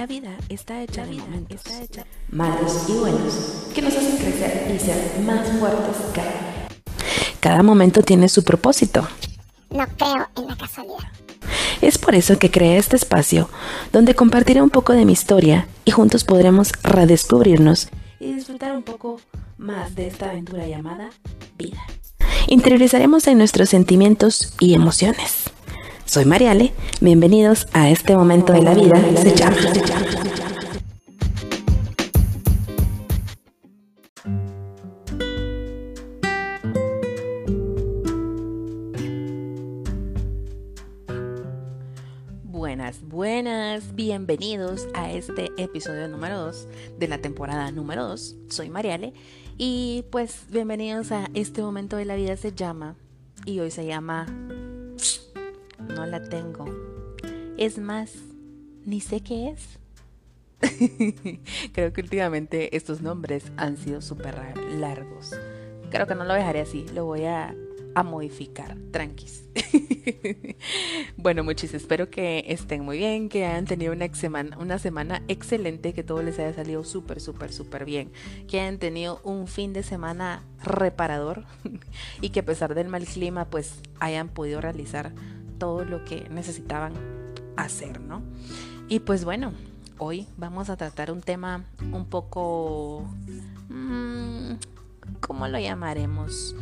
La vida está hecha de momentos, está hecha malos y buenos, que nos hacen crecer y ser más fuertes cada Cada momento tiene su propósito. No creo en la casualidad. Es por eso que creé este espacio, donde compartiré un poco de mi historia y juntos podremos redescubrirnos y disfrutar un poco más de esta aventura llamada vida. Interiorizaremos en nuestros sentimientos y emociones. Soy Mariale, bienvenidos a este momento de la vida, se llama. Buenas, buenas, bienvenidos a este episodio número 2 de la temporada número 2. Soy Mariale. Y pues bienvenidos a este momento de la vida. Se llama y hoy se llama no la tengo. Es más, ni sé qué es. Creo que últimamente estos nombres han sido súper largos. Creo que no lo dejaré así, lo voy a, modificar, tranquis. bueno, muchísimos espero que estén muy bien, que hayan tenido una semana, una semana excelente, que todo les haya salido súper, súper, súper bien, que hayan tenido un fin de semana reparador y que a pesar del mal clima, pues hayan podido realizar todo lo que necesitaban hacer, ¿no? Y pues bueno, hoy vamos a tratar un tema un poco... Mmm, ¿Cómo lo llamaremos?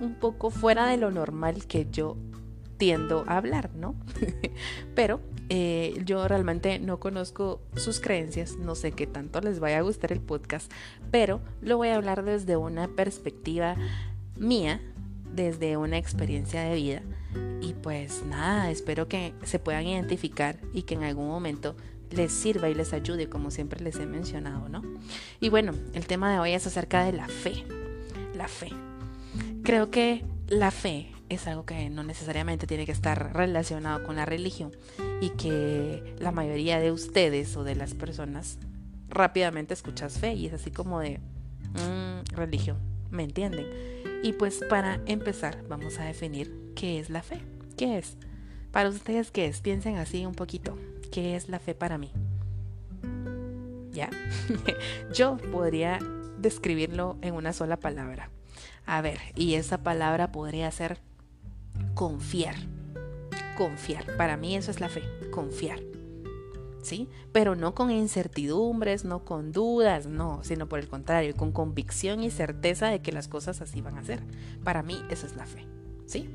Un poco fuera de lo normal que yo tiendo a hablar, ¿no? Pero eh, yo realmente no conozco sus creencias, no sé qué tanto les vaya a gustar el podcast, pero lo voy a hablar desde una perspectiva mía, desde una experiencia de vida y pues nada, espero que se puedan identificar y que en algún momento les sirva y les ayude, como siempre les he mencionado, ¿no? Y bueno, el tema de hoy es acerca de la fe. La fe. Creo que la fe es algo que no necesariamente tiene que estar relacionado con la religión y que la mayoría de ustedes o de las personas rápidamente escuchas fe y es así como de mm, religión, ¿me entienden? Y pues para empezar vamos a definir ¿qué es la fe? ¿Qué es? Para ustedes, ¿qué es? Piensen así un poquito. ¿Qué es la fe para mí? ¿Ya? Yo podría describirlo en una sola palabra. A ver, y esa palabra podría ser confiar. Confiar. Para mí eso es la fe, confiar. ¿Sí? Pero no con incertidumbres, no con dudas, no, sino por el contrario, con convicción y certeza de que las cosas así van a ser. Para mí eso es la fe. ¿sí?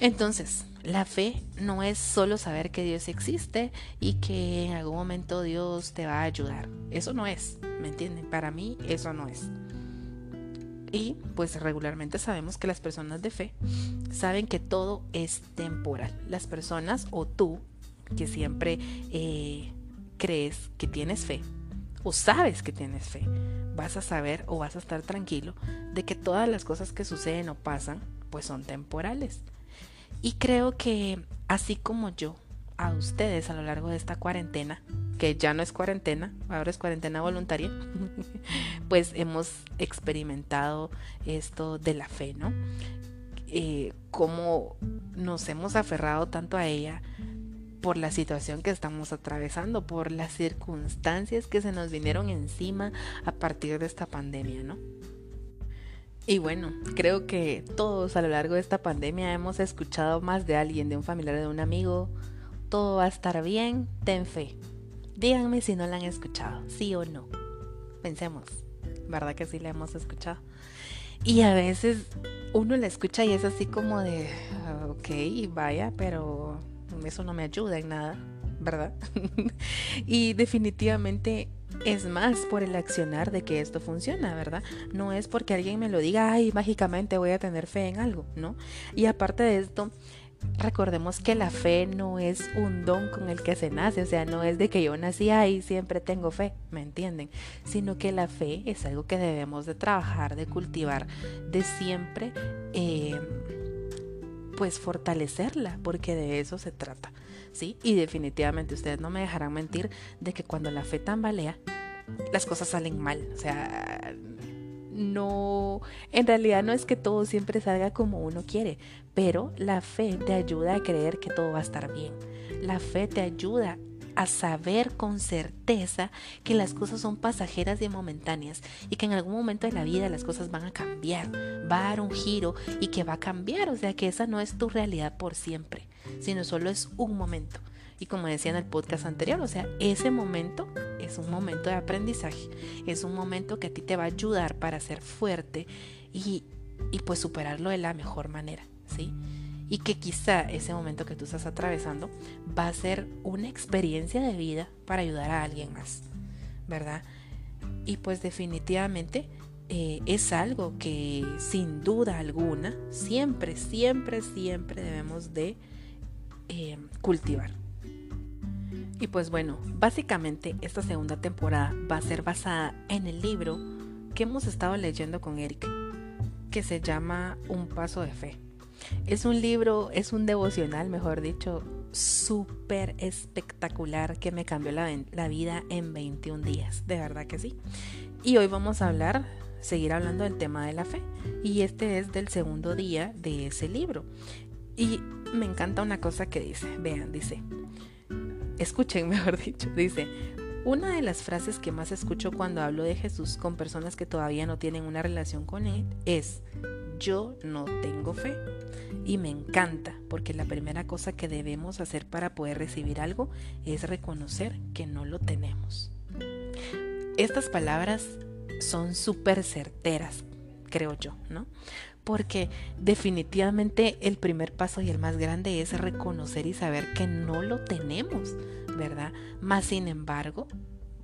Entonces, la fe no es solo saber que Dios existe y que en algún momento Dios te va a ayudar. Eso no es, ¿me entienden? Para mí eso no es. Y pues regularmente sabemos que las personas de fe saben que todo es temporal. Las personas o tú que siempre eh, crees que tienes fe o sabes que tienes fe, vas a saber o vas a estar tranquilo de que todas las cosas que suceden o pasan pues son temporales. Y creo que así como yo, a ustedes a lo largo de esta cuarentena, que ya no es cuarentena, ahora es cuarentena voluntaria, pues hemos experimentado esto de la fe, ¿no? Eh, cómo nos hemos aferrado tanto a ella por la situación que estamos atravesando, por las circunstancias que se nos vinieron encima a partir de esta pandemia, ¿no? Y bueno, creo que todos a lo largo de esta pandemia hemos escuchado más de alguien, de un familiar, de un amigo. Todo va a estar bien, ten fe. Díganme si no la han escuchado, sí o no. Pensemos, ¿verdad que sí la hemos escuchado? Y a veces uno la escucha y es así como de, ok, vaya, pero eso no me ayuda en nada, ¿verdad? y definitivamente es más por el accionar de que esto funciona, ¿verdad? No es porque alguien me lo diga, ay, mágicamente voy a tener fe en algo, ¿no? Y aparte de esto, recordemos que la fe no es un don con el que se nace, o sea, no es de que yo nací ahí siempre tengo fe, ¿me entienden? Sino que la fe es algo que debemos de trabajar, de cultivar, de siempre, eh, pues fortalecerla, porque de eso se trata. ¿Sí? Y definitivamente ustedes no me dejarán mentir de que cuando la fe tambalea, las cosas salen mal. O sea, no, en realidad no es que todo siempre salga como uno quiere, pero la fe te ayuda a creer que todo va a estar bien. La fe te ayuda a saber con certeza que las cosas son pasajeras y momentáneas y que en algún momento de la vida las cosas van a cambiar, va a dar un giro y que va a cambiar, o sea que esa no es tu realidad por siempre, sino solo es un momento. Y como decía en el podcast anterior, o sea, ese momento es un momento de aprendizaje, es un momento que a ti te va a ayudar para ser fuerte y, y pues superarlo de la mejor manera, ¿sí? Y que quizá ese momento que tú estás atravesando va a ser una experiencia de vida para ayudar a alguien más, ¿verdad? Y pues definitivamente eh, es algo que sin duda alguna siempre, siempre, siempre debemos de eh, cultivar. Y pues bueno, básicamente esta segunda temporada va a ser basada en el libro que hemos estado leyendo con Eric, que se llama Un Paso de Fe. Es un libro, es un devocional, mejor dicho, súper espectacular que me cambió la, la, vida en 21 días, de verdad que sí. Y hoy vamos a hablar, seguir hablando del tema de la fe. Y este es del segundo día de ese libro. Y me encanta una cosa que dice, vean, dice, escuchen mejor dicho, dice, una de las frases que más escucho cuando hablo de Jesús con personas que todavía no tienen una relación con Él es, yo no tengo fe. Y me encanta, porque la primera cosa que debemos hacer para poder recibir algo es reconocer que no lo tenemos. Estas palabras son súper certeras, creo yo, ¿no? Porque definitivamente el primer paso y el más grande es reconocer y saber que no lo tenemos, ¿verdad? Más sin embargo,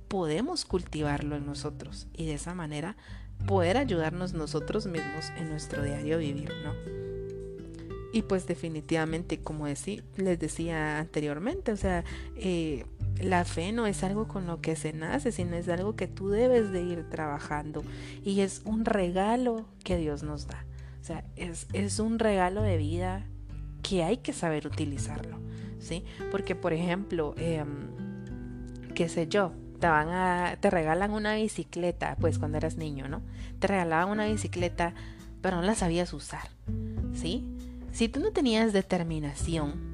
podemos cultivarlo en nosotros y de esa manera poder ayudarnos nosotros mismos en nuestro diario vivir, ¿no? Y pues definitivamente, como decí, les decía anteriormente, o sea, eh, la fe no es algo con lo que se nace, sino es algo que tú debes de ir trabajando. Y es un regalo que Dios nos da. O sea, es, es un regalo de vida que hay que saber utilizarlo. ¿Sí? Porque, por ejemplo, eh, qué sé yo, te van a, te regalan una bicicleta, pues cuando eras niño, ¿no? Te regalaban una bicicleta, pero no la sabías usar, ¿sí? Si tú no tenías determinación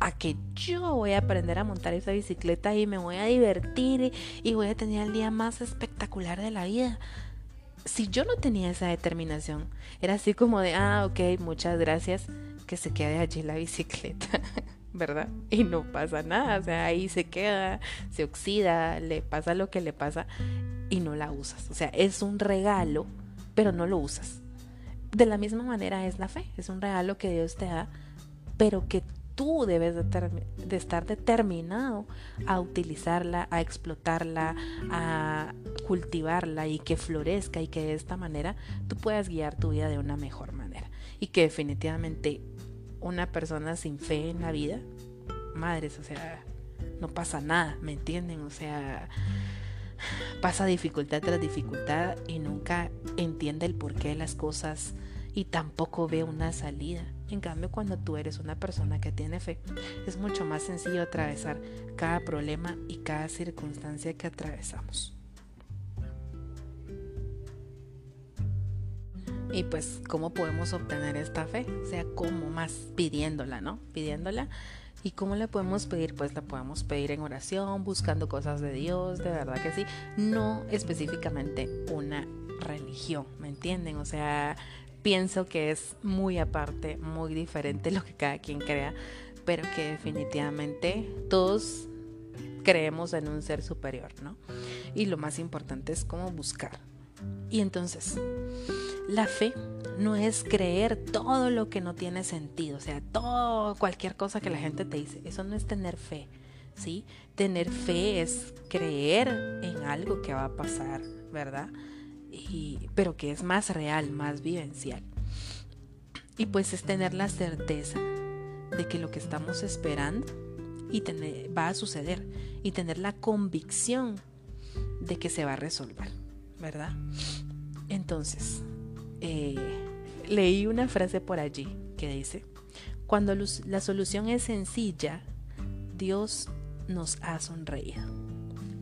a que yo voy a aprender a montar esa bicicleta y me voy a divertir y voy a tener el día más espectacular de la vida. Si yo no tenía esa determinación, era así como de, ah, ok, muchas gracias, que se quede allí la bicicleta. ¿verdad? Y no pasa nada, o sea, ahí se queda, se oxida, le pasa lo que le pasa y no la usas. O sea, es un regalo, pero no lo usas. De la misma manera es la fe, es un regalo que Dios te da, pero que tú debes de, estar determinado a utilizarla, a explotarla, a cultivarla y que florezca y que de esta manera tú puedas guiar tu vida de una mejor manera. Y que definitivamente una persona sin fe en la vida, madres, o sea, no pasa nada, ¿me entienden? O sea, pasa dificultad tras dificultad y nunca entiende el porqué de las cosas y tampoco ve una salida. En cambio, cuando tú eres una persona que tiene fe, es mucho más sencillo atravesar cada problema y cada circunstancia que atravesamos. Y pues, ¿cómo podemos obtener esta fe? O sea, ¿cómo más? Pidiéndola, ¿no? Pidiéndola. ¿Y cómo la podemos pedir? Pues la podemos pedir en oración, buscando cosas de Dios, de verdad que sí. No específicamente una religión, ¿me entienden? O sea, pienso que es muy aparte, muy diferente lo que cada quien crea, pero que definitivamente todos creemos en un ser superior, ¿no? Y lo más importante es cómo buscar. Y entonces, la fe no es creer todo lo que no tiene sentido, o sea, todo, cualquier cosa que la gente te dice, eso no es tener fe, ¿sí? Tener fe es creer en algo que va a pasar, ¿verdad? Pero que es más real, más vivencial. Y pues es tener la certeza de que lo que estamos esperando y va a suceder y tener la convicción de que se va a resolver, ¿verdad? Entonces, eh, leí una frase por allí que dice, cuando la solución es sencilla, Dios nos ha sonreído.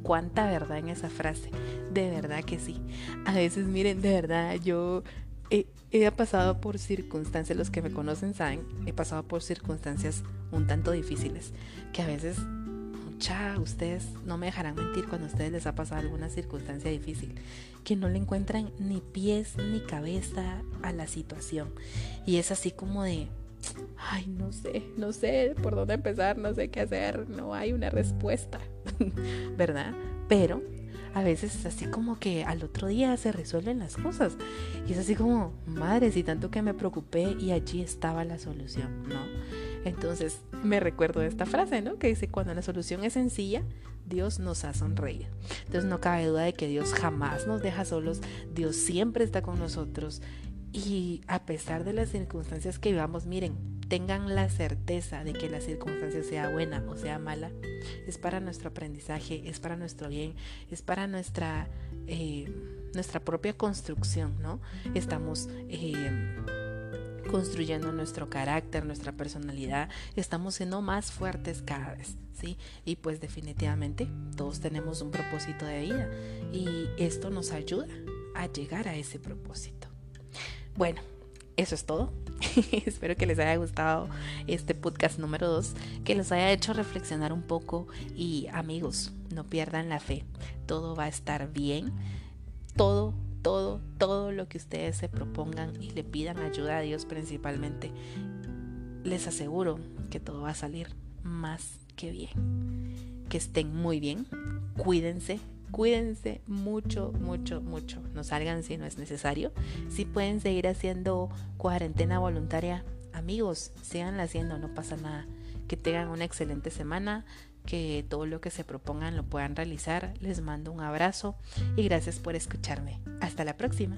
¿Cuánta verdad en esa frase? De verdad que sí. A veces, miren, de verdad, yo he, pasado por circunstancias, los que me conocen saben, he pasado por circunstancias un tanto difíciles, que a veces mucha, ustedes no me dejarán mentir cuando a ustedes les ha pasado alguna circunstancia difícil, que no le encuentran ni pies ni cabeza a la situación. Y es así como de, ay, no sé, no sé por dónde empezar, no sé qué hacer, no hay una respuesta, ¿verdad? Pero a veces es así como que al otro día se resuelven las cosas. Y es así como, madre, si tanto que me preocupé y allí estaba la solución, ¿no? Entonces me recuerdo de esta frase, ¿no? Que dice, cuando la solución es sencilla, Dios nos ha sonreído. Entonces no cabe duda de que Dios jamás nos deja solos, Dios siempre está con nosotros. Y a pesar de las circunstancias que vivamos, miren, tengan la certeza de que la circunstancia sea buena o sea mala, es para nuestro aprendizaje, es para nuestro bien, es para nuestra, eh, nuestra propia construcción, ¿no? Estamos... Eh, construyendo nuestro carácter, nuestra personalidad, estamos siendo más fuertes cada vez, ¿sí? Y pues definitivamente todos tenemos un propósito de vida y esto nos ayuda a llegar a ese propósito. Bueno, eso es todo. Espero que les haya gustado este podcast número 2, que los haya hecho reflexionar un poco y amigos, no pierdan la fe, todo va a estar bien, todo, todo, todo lo que ustedes se propongan y le pidan ayuda a Dios principalmente, les aseguro que todo va a salir más que bien. Que estén muy bien, cuídense, cuídense mucho, mucho, mucho. No salgan si no es necesario. Si pueden seguir haciendo cuarentena voluntaria, amigos, siganla haciendo, no pasa nada. Que tengan una excelente semana, que todo lo que se propongan lo puedan realizar. Les mando un abrazo y gracias por escucharme. Hasta la próxima.